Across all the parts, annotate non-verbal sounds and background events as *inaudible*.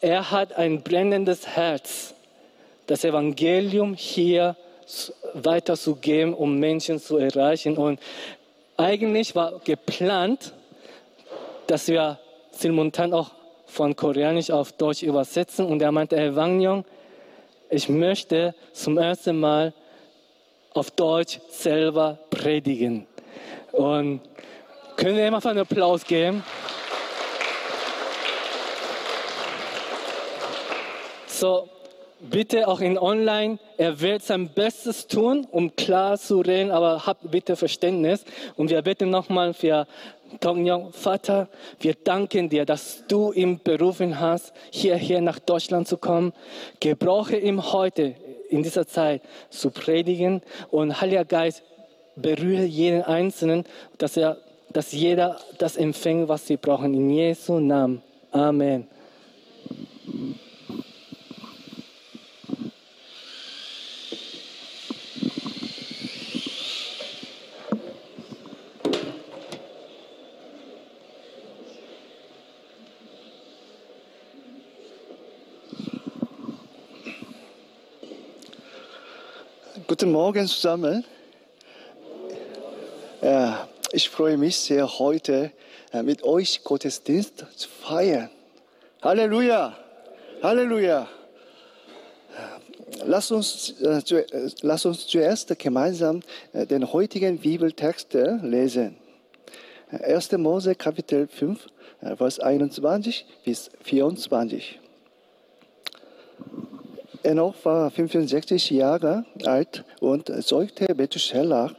er hat ein brennendes Herz, das Evangelium hier weiterzugeben, um Menschen zu erreichen. Und eigentlich war geplant, dass wir simultan auch von Koreanisch auf Deutsch übersetzen. Und er meinte, Herr Wang Yong, ich möchte zum ersten Mal auf Deutsch selber predigen. Und können wir ihm einfach einen Applaus geben? So, bitte auch in Online, er wird sein Bestes tun, um klar zu reden, aber habt bitte Verständnis. Und wir bitten nochmal für Tongyong, Vater, wir danken dir, dass du ihn berufen hast, hierher nach Deutschland zu kommen. Gebrauche ihm heute in dieser Zeit zu predigen und Heiliger Geist berühre jeden Einzelnen, dass er, dass jeder das empfängt, was sie brauchen. In Jesu Namen. Amen. Guten Morgen zusammen. Ich freue mich sehr, heute äh, mit euch Gottesdienst zu feiern. Halleluja! Halleluja! Lass uns, äh, äh, lass uns zuerst gemeinsam den heutigen Bibeltext lesen. 1. Mose Kapitel 5, Vers 21 bis 24. Enoch war 65 Jahre alt und zeugte Methuselah.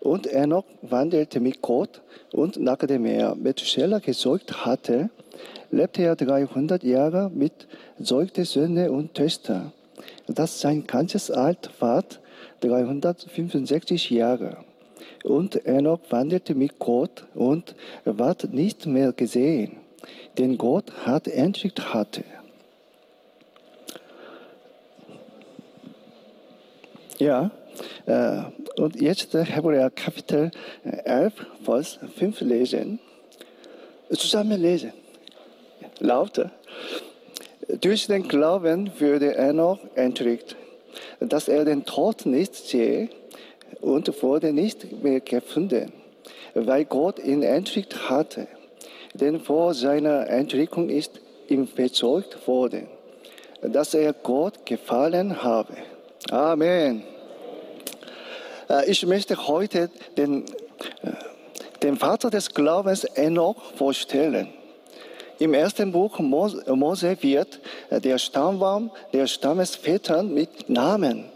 Und Enoch wandelte mit Gott. Und nachdem er Methuselah gezeugt hatte, lebte er 300 Jahre mit zeugte Söhne und Töchter. Das sein ganzes Alt war 365 Jahre. Und Enoch wandelte mit Gott und ward nicht mehr gesehen, denn Gott hat entrückt hatte. Ja, äh, und jetzt Hebräer Kapitel 11, Vers 5 lesen. Zusammen lesen. Lauter. Durch den Glauben würde er noch entrückt, dass er den Tod nicht sehe und wurde nicht mehr gefunden, weil Gott ihn entrückt hatte. Denn vor seiner Entrückung ist ihm bezeugt worden, dass er Gott gefallen habe. Amen. Äh, ich möchte heute den, äh, den Vater des Glaubens Enoch vorstellen. Im ersten Buch Mose wird äh, der Stammbaum der Stammesväter mit Namen,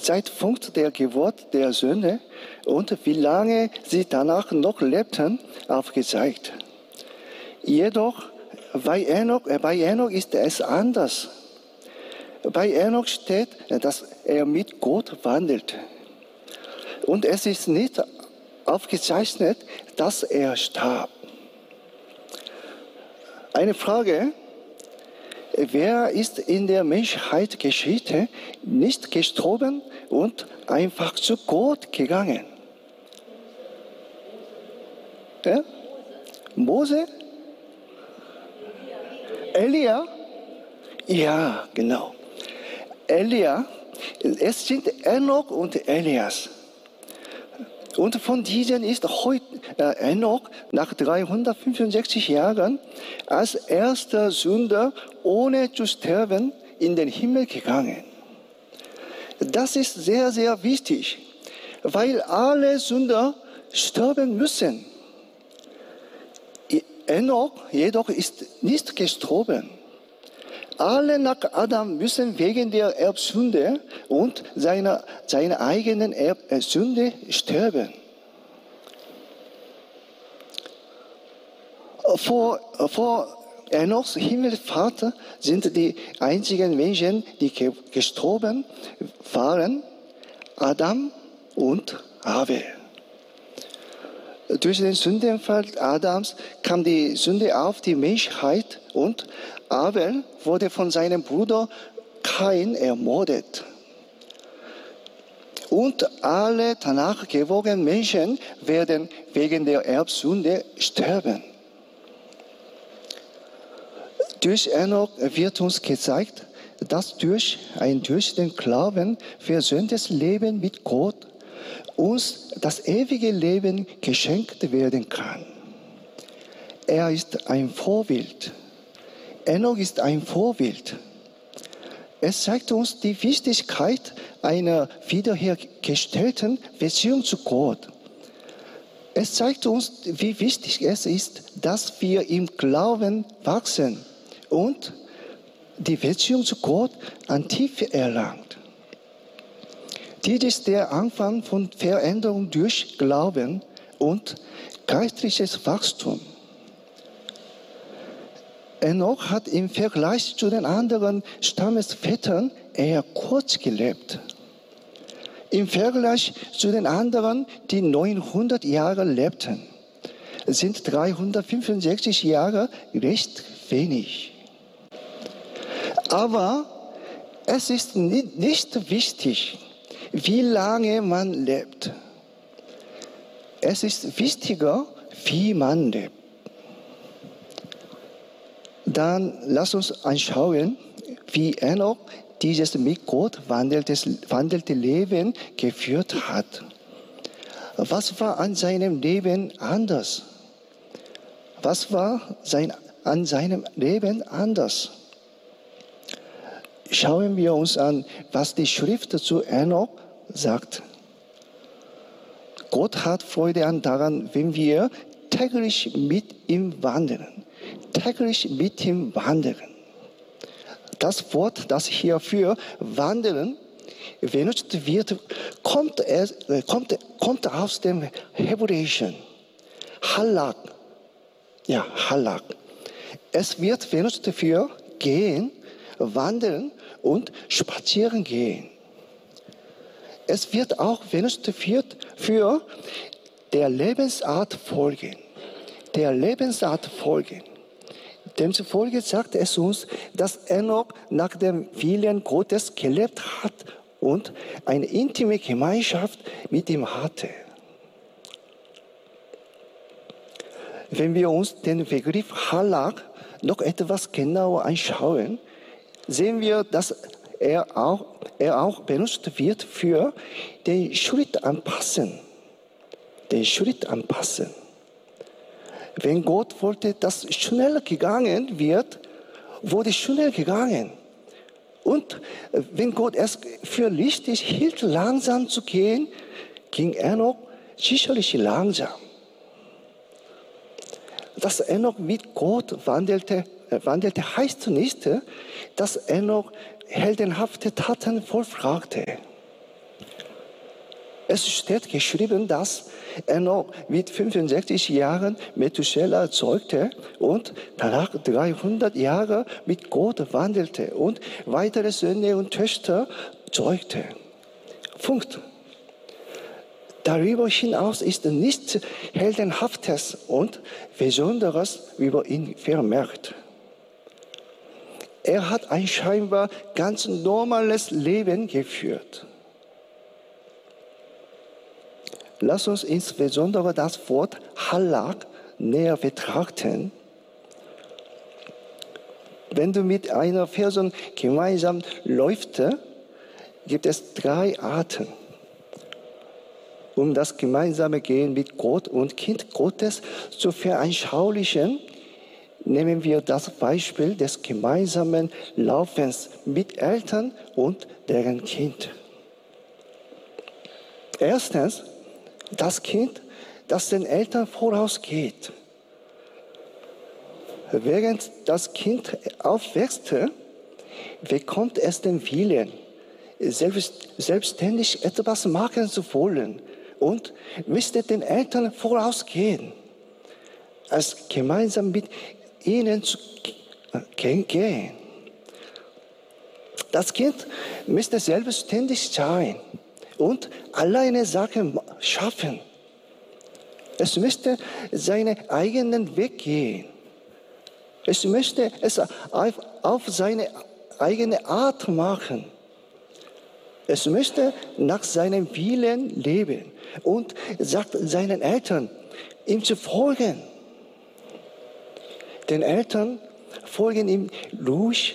Zeitpunkt der Geburt der Söhne und wie lange sie danach noch lebten, aufgezeigt. Jedoch bei Enoch, bei Enoch ist es anders. Bei Enoch steht, dass er mit Gott wandelte. Und es ist nicht aufgezeichnet, dass er starb. Eine Frage, wer ist in der Menschheitsgeschichte nicht gestorben und einfach zu Gott gegangen? Ja? Mose? Elia? Ja, genau. Elia, es sind Enoch und Elias. Und von diesen ist heute äh, Enoch nach 365 Jahren als erster Sünder ohne zu sterben in den Himmel gegangen. Das ist sehr, sehr wichtig, weil alle Sünder sterben müssen. Enoch jedoch ist nicht gestorben. Alle nach Adam müssen wegen der Erbsünde und seiner, seiner eigenen Erbsünde sterben. Vor, vor Enochs Himmelfahrt sind die einzigen Menschen, die gestorben waren, Adam und Abel. Durch den Sündenfall Adams kam die Sünde auf die Menschheit und Abel wurde von seinem Bruder Kain ermordet. Und alle danach gewogenen Menschen werden wegen der Erbsünde sterben. Durch Enoch wird uns gezeigt, dass durch ein durch den Glauben versöhntes Leben mit Gott uns das ewige Leben geschenkt werden kann. Er ist ein Vorbild. Enoch ist ein Vorbild. Es zeigt uns die Wichtigkeit einer wiederhergestellten Beziehung zu Gott. Es zeigt uns, wie wichtig es ist, dass wir im Glauben wachsen und die Beziehung zu Gott an Tiefe erlangt. Dies ist der Anfang von Veränderung durch Glauben und geistliches Wachstum. Enoch hat im Vergleich zu den anderen Stammesvätern eher kurz gelebt. Im Vergleich zu den anderen, die 900 Jahre lebten, sind 365 Jahre recht wenig. Aber es ist nicht wichtig, wie lange man lebt. Es ist wichtiger, wie man lebt. Dann lass uns anschauen, wie Enoch dieses mit Gott wandelte Leben geführt hat. Was war an seinem Leben anders? Was war sein, an seinem Leben anders? Schauen wir uns an, was die Schrift zu Enoch sagt. Gott hat Freude an daran, wenn wir täglich mit ihm wandeln. Täglich mit ihm wandeln. Das Wort, das hier für wandeln benutzt wird, kommt, es, kommt, kommt aus dem Hebräischen. Halak. Ja, Halak. Es wird benutzt für gehen, wandeln und spazieren gehen. Es wird auch benutzt für der Lebensart folgen. Der Lebensart folgen. Demzufolge sagt es uns, dass Enoch nach dem Willen Gottes gelebt hat und eine intime Gemeinschaft mit ihm hatte. Wenn wir uns den Begriff Halak noch etwas genauer anschauen, sehen wir, dass er auch, er auch benutzt wird für den Schritt anpassen. Den Schritt anpassen. Wenn Gott wollte, dass schnell gegangen wird, wurde schnell gegangen. Und wenn Gott es für richtig hielt, langsam zu gehen, ging er noch sicherlich langsam. Dass er noch mit Gott wandelte, wandelte heißt nicht, dass er noch heldenhafte Taten vollbrachte. Es steht geschrieben, dass er noch mit 65 Jahren Methuselah zeugte und danach 300 Jahre mit Gott wandelte und weitere Söhne und Töchter zeugte. Punkt. Darüber hinaus ist nichts Heldenhaftes und Besonderes über ihn vermerkt. Er hat ein scheinbar ganz normales Leben geführt. Lass uns insbesondere das Wort Halak näher betrachten. Wenn du mit einer Person gemeinsam läufst, gibt es drei Arten, um das gemeinsame Gehen mit Gott und Kind Gottes zu veranschaulichen. Nehmen wir das Beispiel des gemeinsamen Laufens mit Eltern und deren Kind. Erstens, das Kind, das den Eltern vorausgeht. Während das Kind aufwächst, bekommt es den Willen, selbst, selbstständig etwas machen zu wollen und müsste den Eltern vorausgehen, als gemeinsam mit ihnen zu gehen. Das Kind müsste selbstständig sein und alleine Sachen schaffen. Es müsste seinen eigenen Weg gehen. Es möchte es auf seine eigene Art machen. Es möchte nach seinem Willen leben und sagt seinen Eltern, ihm zu folgen. Den Eltern folgen ihm ruhig,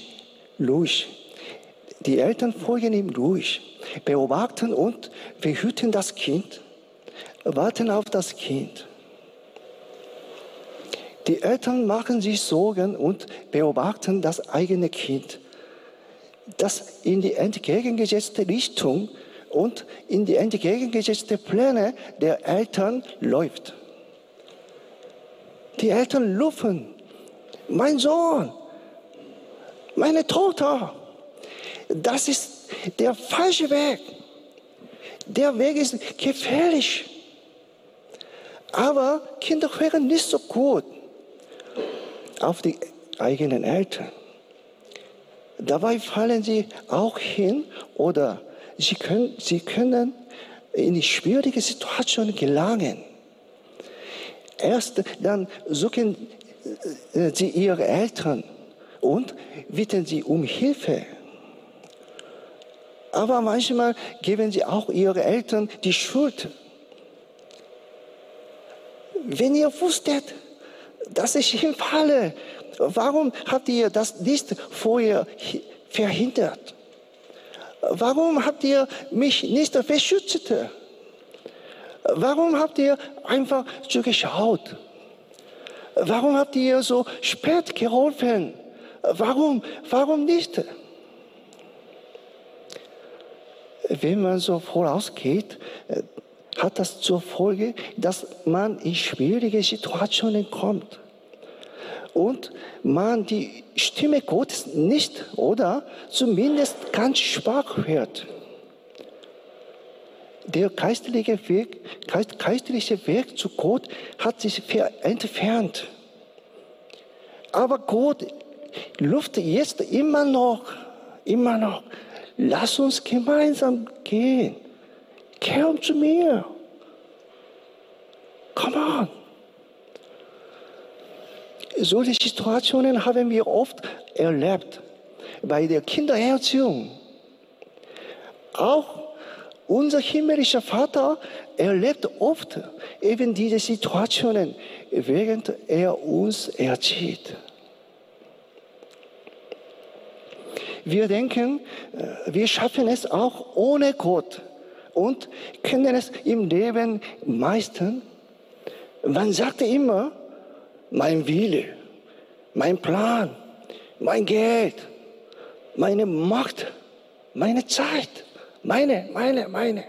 ruhig. Die Eltern folgen ihm ruhig, beobachten und behüten das Kind, warten auf das Kind. Die Eltern machen sich Sorgen und beobachten das eigene Kind, das in die entgegengesetzte Richtung und in die entgegengesetzte Pläne der Eltern läuft. Die Eltern rufen, mein Sohn, meine Tochter, das ist der falsche Weg. Der Weg ist gefährlich. Aber Kinder hören nicht so gut auf die eigenen Eltern. Dabei fallen sie auch hin oder sie können, sie können in schwierige Situation gelangen. Erst dann suchen sie ihre Eltern und bitten sie um Hilfe. Aber manchmal geben sie auch ihre Eltern die Schuld. Wenn ihr wusstet, dass ich hinfalle, warum habt ihr das nicht vorher verhindert? Warum habt ihr mich nicht beschützt? Warum habt ihr einfach zugeschaut? Warum habt ihr so spät geholfen? Warum, warum nicht? Wenn man so vorausgeht, hat das zur Folge, dass man in schwierige Situationen kommt und man die Stimme Gottes nicht oder zumindest ganz schwach hört. Der geistliche Weg, geistliche Weg zu Gott hat sich entfernt. Aber Gott ruft jetzt immer noch, immer noch, lass uns gemeinsam gehen. Komm zu mir. Come on. Solche Situationen haben wir oft erlebt bei der Kindererziehung. Auch unser himmlischer Vater erlebt oft eben diese Situationen, während er uns erzieht. Wir denken, äh, wir schaffen es auch ohne Gott und können es im Leben meistern. Man sagte immer, mein Wille, mein Plan, mein Geld, meine Macht, meine Zeit, meine, meine, meine.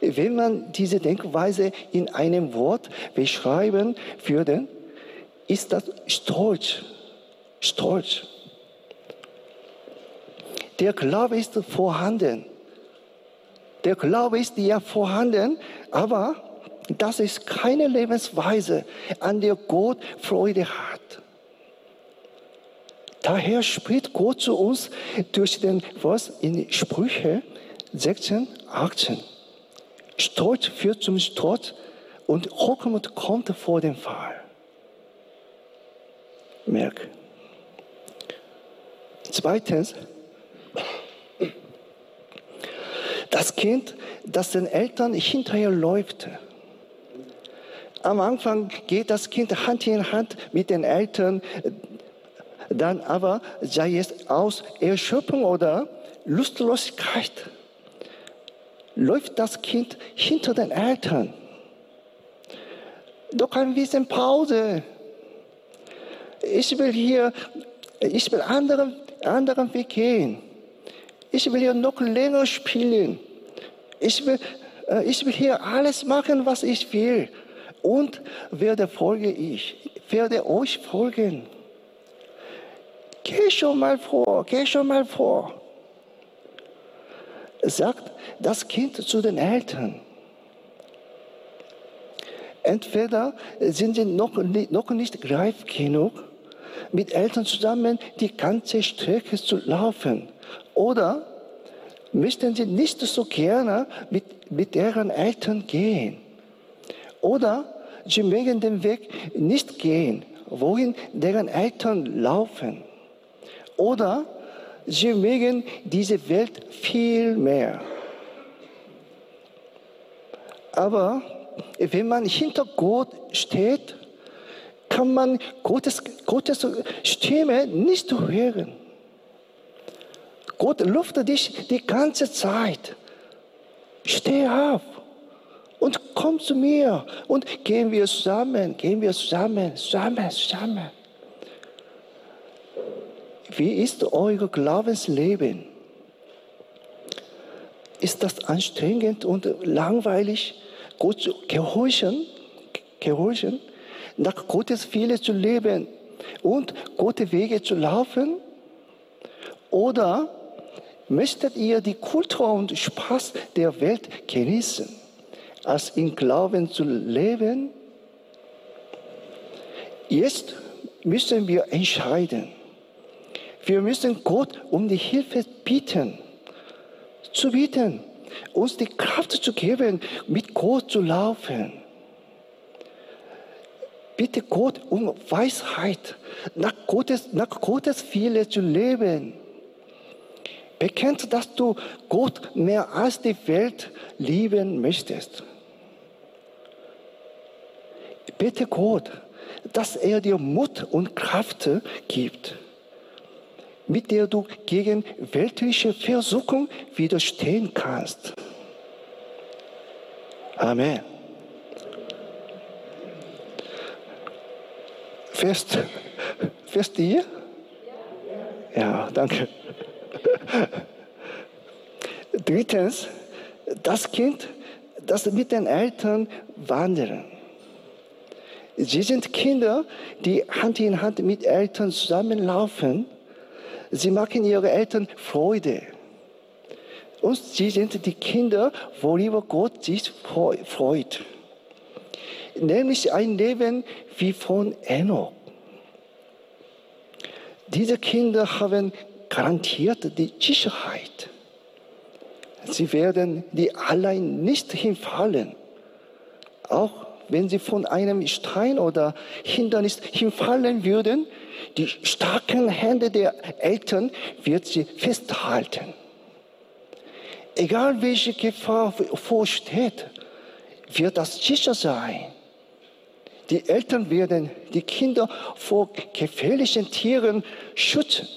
Wenn man diese Denkweise in einem Wort beschreiben würde, ist das Stolz. Stolz. Der Glaube ist vorhanden. Der Glaube ist ja vorhanden, aber das ist keine Lebensweise, an der Gott Freude hat. Daher spricht Gott zu uns durch den Vers in Sprüche 16, 18. Stolz führt zum Sturz und Hochmut kommt vor dem Fall. Merk. Zweitens, das Kind, das den Eltern hinterher läuft. Am Anfang geht das Kind Hand in Hand mit den Eltern, dann aber sei es aus Erschöpfung oder Lustlosigkeit, läuft das Kind hinter den Eltern. Doch ein bisschen Pause. Ich will hier, ich will anderen, anderen Weg gehen. Ich will hier noch länger spielen. Ich will, äh, ich will hier alles machen, was ich will und werde folge ich, werde euch folgen. Geh schon mal vor, geh schon mal vor. Sagt das Kind zu den Eltern. Entweder sind sie noch nicht, noch nicht reif genug, mit Eltern zusammen die ganze Strecke zu laufen. Oder möchten sie nicht so gerne mit, mit deren Eltern gehen. Oder sie mögen den Weg nicht gehen, wohin deren Eltern laufen. Oder sie mögen diese Welt viel mehr. Aber wenn man hinter Gott steht kann man Gottes, Gottes Stimme nicht hören. Gott ruft dich die ganze Zeit. Steh auf und komm zu mir und gehen wir zusammen, gehen wir zusammen, zusammen, zusammen. Wie ist euer Glaubensleben? Ist das anstrengend und langweilig, Gott zu gehorchen, gehorchen, nach Gottes Wille zu leben und Gottes Wege zu laufen? Oder möchtet ihr die Kultur und Spaß der Welt genießen, als in Glauben zu leben? Jetzt müssen wir entscheiden. Wir müssen Gott um die Hilfe bitten, zu bitten, uns die Kraft zu geben, mit Gott zu laufen. Bitte Gott um Weisheit, nach Gottes, nach Gottes Wille zu leben. Bekennt, dass du Gott mehr als die Welt lieben möchtest. Bitte Gott, dass er dir Mut und Kraft gibt mit der du gegen weltliche Versuchung widerstehen kannst. Amen. Fest, fest ihr? Ja, danke. Drittens, das Kind, das mit den Eltern wandern. Sie sind Kinder, die Hand in Hand mit Eltern zusammenlaufen Sie machen ihre Eltern Freude. Und sie sind die Kinder, worüber Gott sich freut. Nämlich ein Leben wie von Enoch. Diese Kinder haben garantiert die Sicherheit. Sie werden die allein nicht hinfallen. Auch wenn sie von einem Stein oder Hindernis hinfallen würden, die starken Hände der Eltern wird sie festhalten. Egal welche Gefahr vorsteht, wird das sicher sein. Die Eltern werden die Kinder vor gefährlichen Tieren schützen.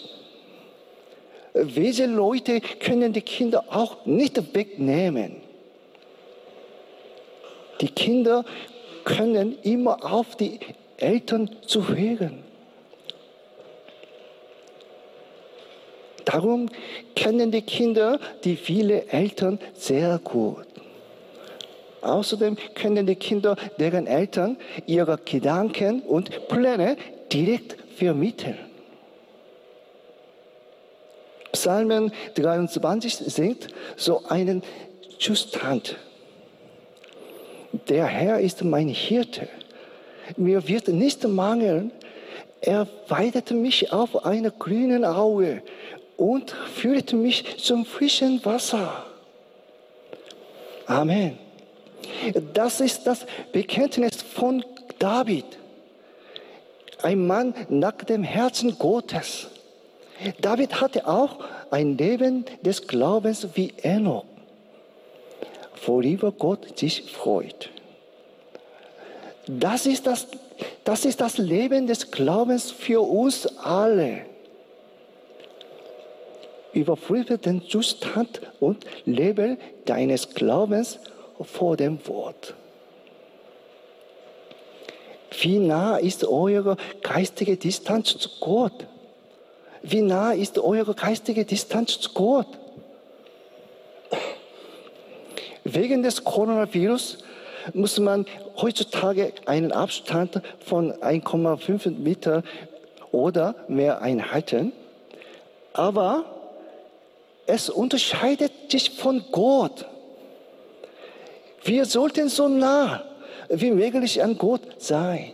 Diese Leute können die Kinder auch nicht wegnehmen. Die Kinder können immer auf die Eltern zu hören. Darum kennen die Kinder die viele Eltern sehr gut. Außerdem können die Kinder deren Eltern ihre Gedanken und Pläne direkt vermitteln. Psalmen 23 singt so einen Zustand. Der Herr ist mein Hirte. Mir wird nicht mangeln. Er weidet mich auf einer grünen Aue und führt mich zum frischen Wasser. Amen. Das ist das Bekenntnis von David. Ein Mann nach dem Herzen Gottes. David hatte auch ein Leben des Glaubens wie Enoch, worüber Gott sich freut. Das ist das, das ist das Leben des Glaubens für uns alle überprüfe den Zustand und Level deines Glaubens vor dem Wort. Wie nah ist eure geistige Distanz zu Gott? Wie nah ist eure geistige Distanz zu Gott? Wegen des Coronavirus muss man heutzutage einen Abstand von 1,5 Meter oder mehr einhalten. Aber es unterscheidet sich von Gott. Wir sollten so nah wie möglich an Gott sein.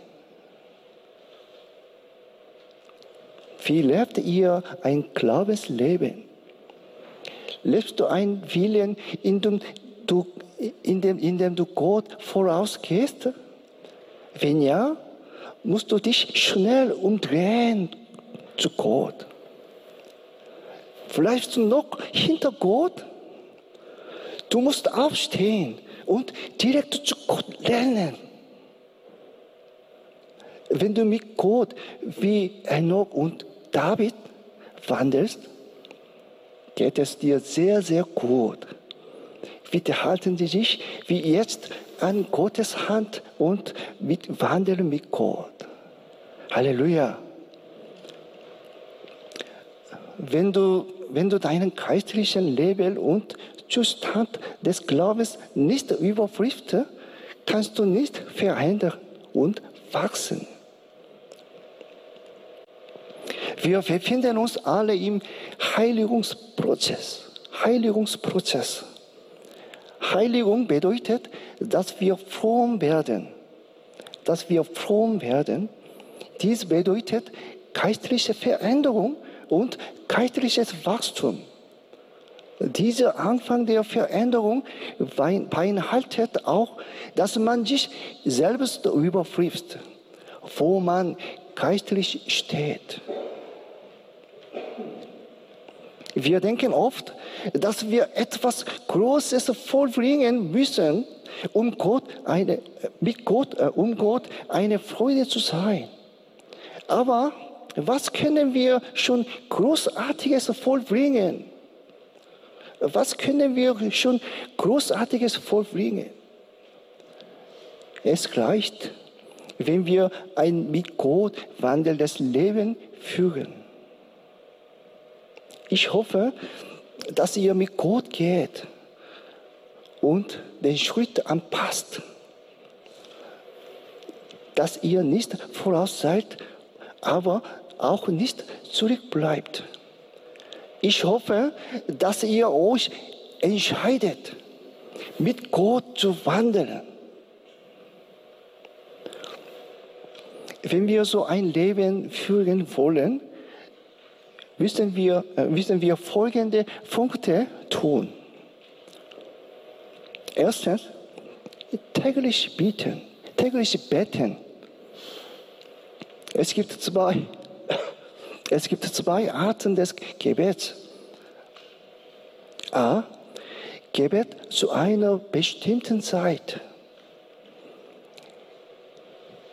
Wie lebt ihr ein Glaubensleben? Lebst du ein Willen, in dem du, in dem, in dem du Gott vorausgehst? Wenn ja, musst du dich schnell umdrehen zu Gott. Vielleicht noch hinter Gott. Du musst aufstehen und direkt zu Gott lernen. Wenn du mit Gott wie Enoch und David wandelst, geht es dir sehr, sehr gut. Bitte halten Sie sich wie jetzt an Gottes Hand und mit wandeln mit Gott. Halleluja. Wenn du, wenn du deinen geistlichen Leben und Zustand des Glaubens nicht überprüfst, kannst du nicht verändern und wachsen. Wir befinden uns alle im Heiligungsprozess. Heiligungsprozess. Heiligung bedeutet, dass wir fromm werden. Dass wir fromm werden. Dies bedeutet geistliche Veränderung und geistliches Wachstum. Dieser Anfang der Veränderung beinhaltet auch, dass man sich selbst überprüft, wo man geistlich steht. Wir denken oft, dass wir etwas Großes vollbringen müssen, um Gott eine, mit Gott, äh, um Gott eine Freude zu sein. Aber was können wir schon Großartiges vollbringen? Was können wir schon Großartiges vollbringen? Es reicht, wenn wir ein mit Gott wandelndes Leben führen. Ich hoffe, dass ihr mit Gott geht und den Schritt anpasst. Dass ihr nicht voraus seid, aber auch nicht zurückbleibt. Ich hoffe, dass ihr euch entscheidet, mit Gott zu wandeln. Wenn wir so ein Leben führen wollen, müssen wir, äh, müssen wir folgende Punkte tun. Erstens, täglich beten, täglich beten. Es gibt zwei, *coughs* es gibt zwei Arten des Gebets. A. Gebet zu einer bestimmten Zeit.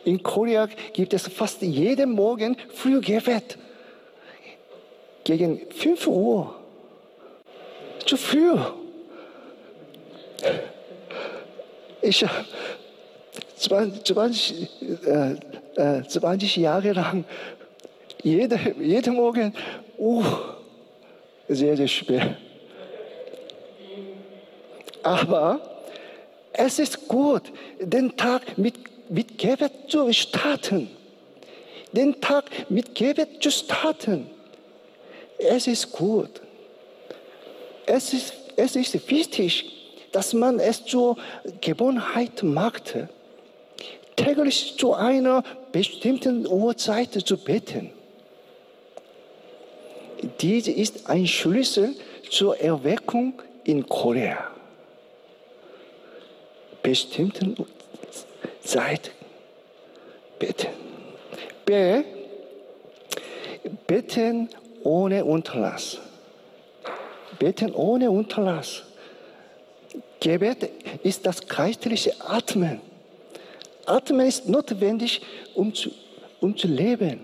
In Korea gibt es fast jeden Morgen Frühgebet gegen 5 Uhr. Zu früh. Ich habe 20, äh, 20 äh, Jahre lang jede, jeden Morgen, uh, sehr, sehr schwer. Aber es ist gut, den Tag mit, mit Gebet zu starten. Den Tag mit Gebet zu starten. Es ist gut. Es ist, es ist wichtig, dass man es zur Gewohnheit macht, täglich zu einer bestimmten Uhrzeit zu beten. Dies ist ein Schlüssel zur Erweckung in Korea. Bestimmten Zeit beten. B. Beten ohne Unterlass. Beten ohne Unterlass. Gebet ist das geistliche Atmen. Atmen ist notwendig, um zu, um zu leben.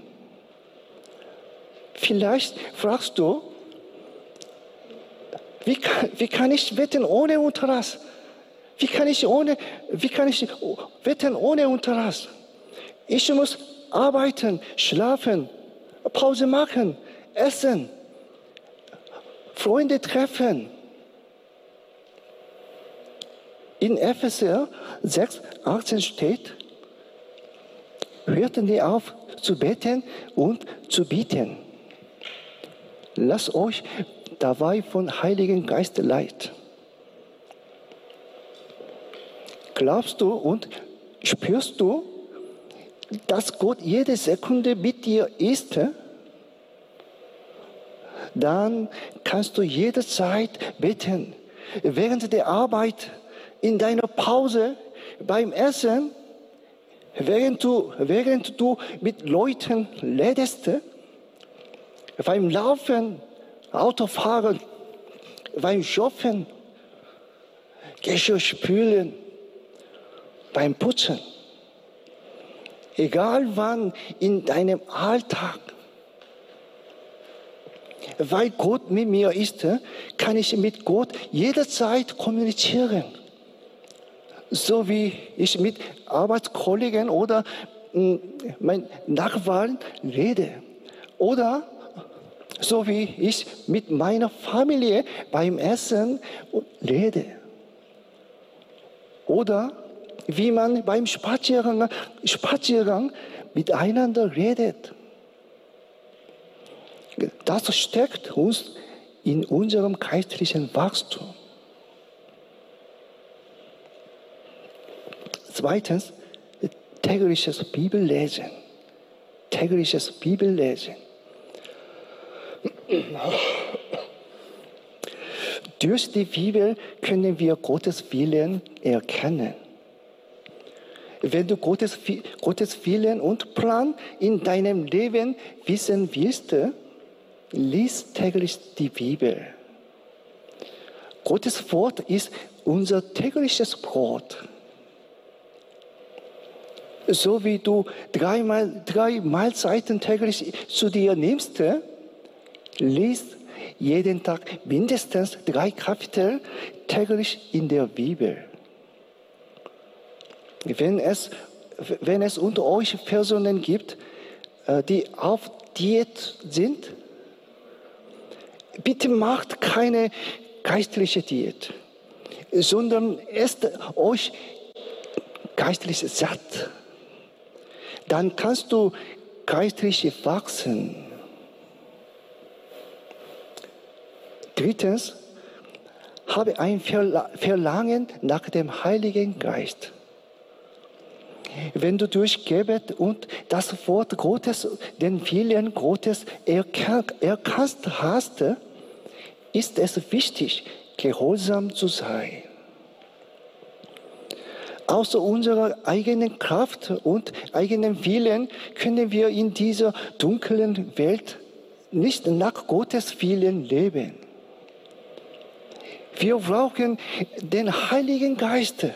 Vielleicht fragst du, wie kann, wie kann ich beten ohne Unterlass? Wie kann ich ohne, wie kann ich beten ohne Unterlass? Ich muss arbeiten, schlafen, Pause machen, essen, Freunde treffen. In Epheser 6, 18 steht, hörten die auf zu beten und zu bieten. Lasst euch dabei von Heiligen Geist leid. Glaubst du und spürst du, dass Gott jede Sekunde mit dir ist? Dann kannst du jederzeit beten. Während der Arbeit, in deiner Pause, beim Essen, während du, während du mit Leuten redest, beim Laufen, Autofahren, beim Shoppen, Geschirr spülen, beim Putzen. egal wann in deinem Alltag. Weil Gott mit mir ist, kann ich mit Gott jederzeit kommunizieren. So wie ich mit Arbeitskollegen oder hm, meinen Nachbarn rede. Oder so wie ich mit meiner Familie beim Essen rede. Oder wie man beim Spaziergang, Spaziergang miteinander redet. Das steckt uns in unserem geistlichen Wachstum. Zweitens, tägliches Bibellesen. Tägliches Bibellesen. Durch die Bibel können wir Gottes Willen erkennen. Wenn du Gottes, Gottes Willen und Plan in deinem Leben wissen willst, lies täglich die Bibel. Gottes Wort ist unser tägliches Brot. So wie du dreimal, drei Mahlzeiten täglich zu dir nimmst, lies jeden Tag mindestens drei Kapitel täglich in der Bibel. Wenn es, wenn es unter euch Personen gibt, äh, die auf Diät sind, bitte macht keine geistliche Diät, sondern esst euch geistlich satt. Dann kannst du geistlich wachsen. Drittens, habe ein Verlangen nach dem Heiligen Geist. Wenn du durch Gebet und das Wort Gottes, den Willen Gottes erkannt hast, ist es wichtig, gehorsam zu sein. Außer unserer eigenen Kraft und eigenen Willen können wir in dieser dunklen Welt nicht nach Gottes Willen leben. Wir brauchen den Heiligen Geist,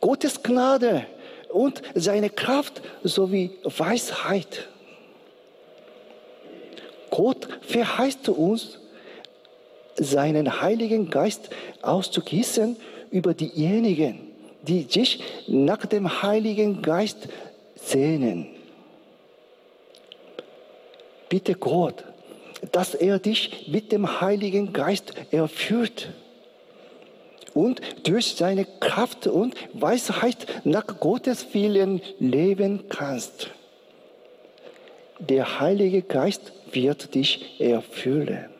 Gottes Gnade und seine Kraft sowie Weisheit. Gott verheißt uns, seinen Heiligen Geist auszugießen über diejenigen, die sich nach dem Heiligen Geist sehnen. Bitte Gott, dass er dich mit dem Heiligen Geist erfüllt und durch seine Kraft und Weisheit nach Gottes Willen leben kannst. Der Heilige Geist wird dich erfüllen.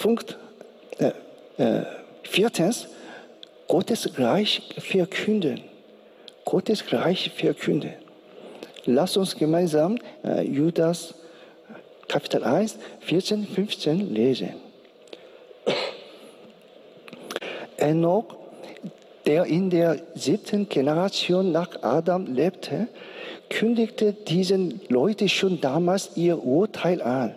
Punkt äh, äh, viertens, Gottes Reich verkünden. Gottes Reich verkünden. Lass uns gemeinsam äh, Judas Kapitel 1, 14, 15 lesen. Enoch, der in der siebten Generation nach Adam lebte, kündigte diesen Leuten schon damals ihr Urteil an.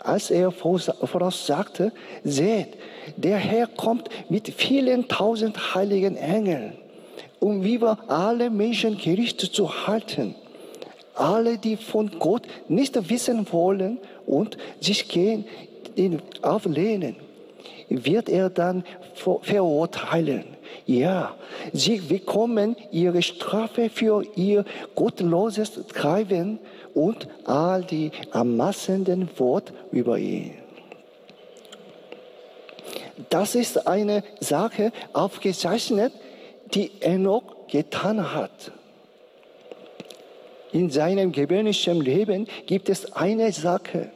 Als er voraussagte, seht, der Herr kommt mit vielen tausend heiligen Engeln, um über alle Menschen Gericht zu halten alle, die von Gott nicht wissen wollen und sich gegen ihn auflehnen, wird er dann verurteilen. Ja, sie bekommen ihre Strafe für ihr gottloses Treiben und all die ermassenden Wort über ihn. Das ist eine Sache aufgezeichnet, die Enoch getan hat. In seinem gewöhnlichen Leben gibt es eine Sache,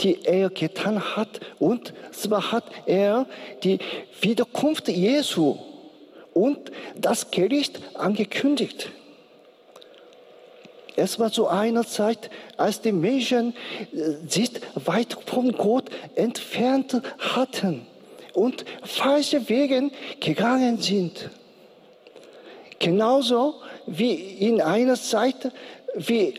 die er getan hat. Und zwar hat er die Wiederkunft Jesu und das Gericht angekündigt. Es war zu einer Zeit, als die Menschen äh, sich weit von Gott entfernt hatten und falsche Wege gegangen sind. Genauso wie in einer Zeit, wie,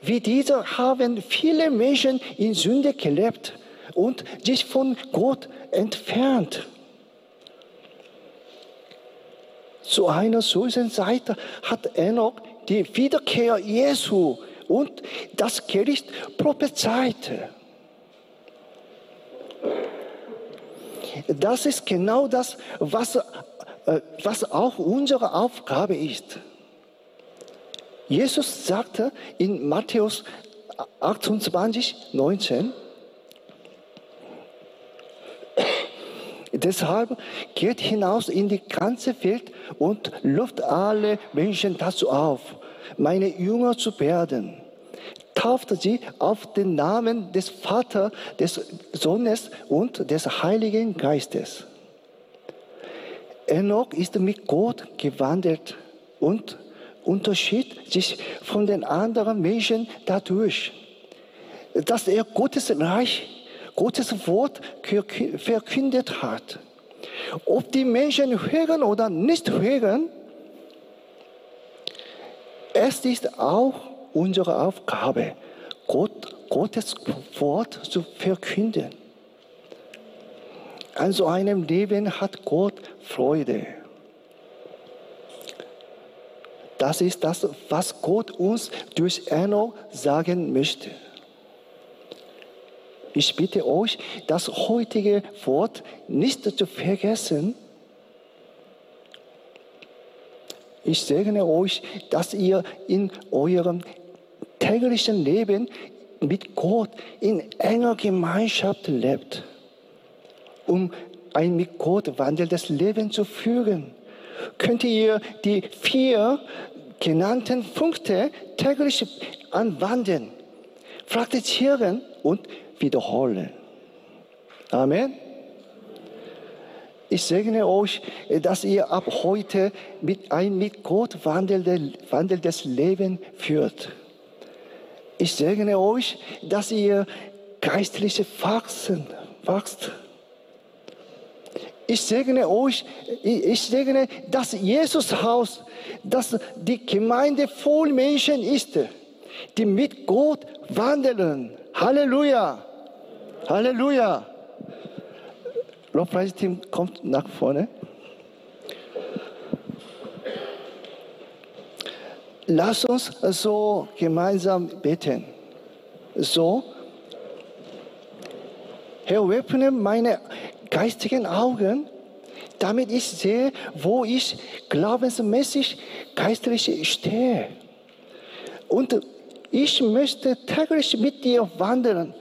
wie dieser haben viele Menschen in Sünde gelebt und sich von Gott entfernt. Zu einer solchen Seite hat Enoch die Wiederkehr Jesu und das Gericht prophezeite. Das ist genau das, was, äh, was auch unsere Aufgabe ist. Jesus sagte in Matthäus 28, 19, Deshalb geht hinaus in die ganze Welt und ruft alle Menschen dazu auf, meine Jünger zu werden. Tauft sie auf den Namen des Vaters, des Sohnes und des Heiligen Geistes. Enoch ist mit Gott gewandelt und unterschied sich von den anderen Menschen dadurch, dass er Gottes Reich Gottes Wort verkündet hat. Ob die Menschen hören oder nicht hören, es ist auch unsere Aufgabe, Gott, Gottes Wort zu verkünden. An so einem Leben hat Gott Freude. Das ist das, was Gott uns durch Enoch sagen möchte. Ich bitte euch, das heutige Wort nicht zu vergessen. Ich segne euch, dass ihr in eurem täglichen Leben mit Gott in enger Gemeinschaft lebt, um ein mit Gott wandelndes Leben zu führen. Könnt ihr die vier genannten Punkte täglich anwenden, praktizieren und wiederholen. Amen. Ich segne euch, dass ihr ab heute mit ein mit Gott wandelndes Leben führt. Ich segne euch, dass ihr geistliche wachsen, wachst. Ich segne euch, ich segne das Jesushaus, dass die Gemeinde voll Menschen ist, die mit Gott wandeln. Halleluja! Halleluja! Lobpreisteam kommt nach vorne. Lass uns so gemeinsam beten. So, Herr, öffne meine geistigen Augen, damit ich sehe, wo ich glaubensmäßig geistlich stehe. Und ich möchte täglich mit dir wandeln.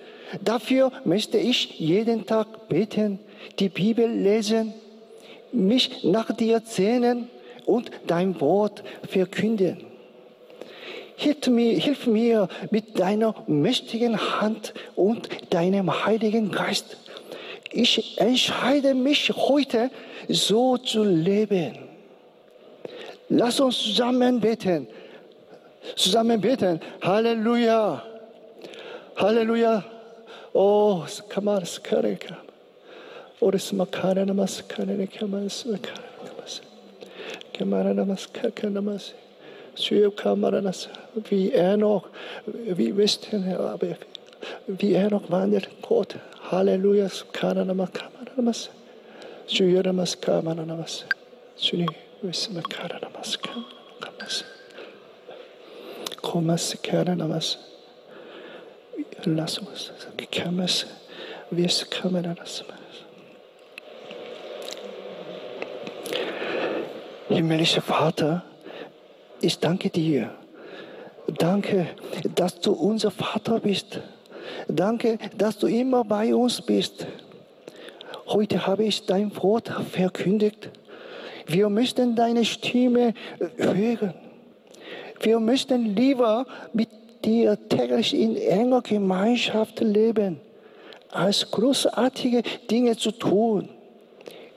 Dafür möchte ich jeden Tag beten, die Bibel lesen, mich nach dir sehnen und dein Wort verkünden. Hilf mir, hilf mir mit deiner mächtigen Hand und deinem Heiligen Geist. Ich entscheide mich heute, so zu leben. Lass uns zusammen beten. Zusammen beten. Halleluja. Halleluja. Oh, kam. Oris makare namas kare kamas kare kamas. Kamara namas kare namas. Syv kamaranas. Wie er noch, wie wissen, aber wie er noch wandert Gott. Halleluja. Skara namas kamara namas. Syv namas kamara namas. Syv wissen makara namas kamara namas. Komas kare namas. Lass uns es kommen lassen. Himmlischer Vater, ich danke dir. Danke, dass du unser Vater bist. Danke, dass du immer bei uns bist. Heute habe ich dein Wort verkündigt. Wir möchten deine Stimme hören. Wir möchten lieber mit dir täglich in enger Gemeinschaft leben, als großartige Dinge zu tun.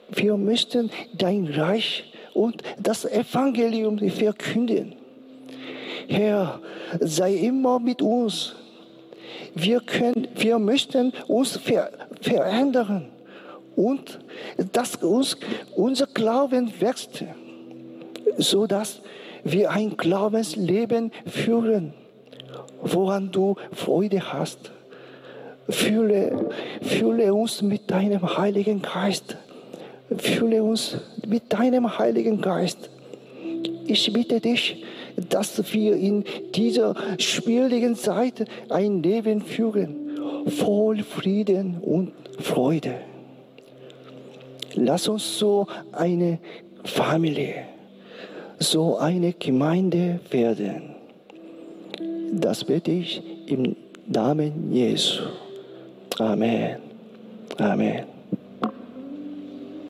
Wir möchten dein Reich und das Evangelium verkünden. Herr, sei immer mit uns. Wir, können, wir möchten uns ver verändern und dass uns, unser Glauben wächst, sodass wir ein Glaubensleben führen woran du Freude hast. Fühle, fühle uns mit deinem Heiligen Geist. Fühle uns mit deinem Heiligen Geist. ich bitte dich, dass wir in dieser schwierigen Zeit ein Leben führen, voll Frieden und Freude. Lass uns so eine Familie, so eine Gemeinde werden. Das bete ich im Namen Jesu. Amen. Amen.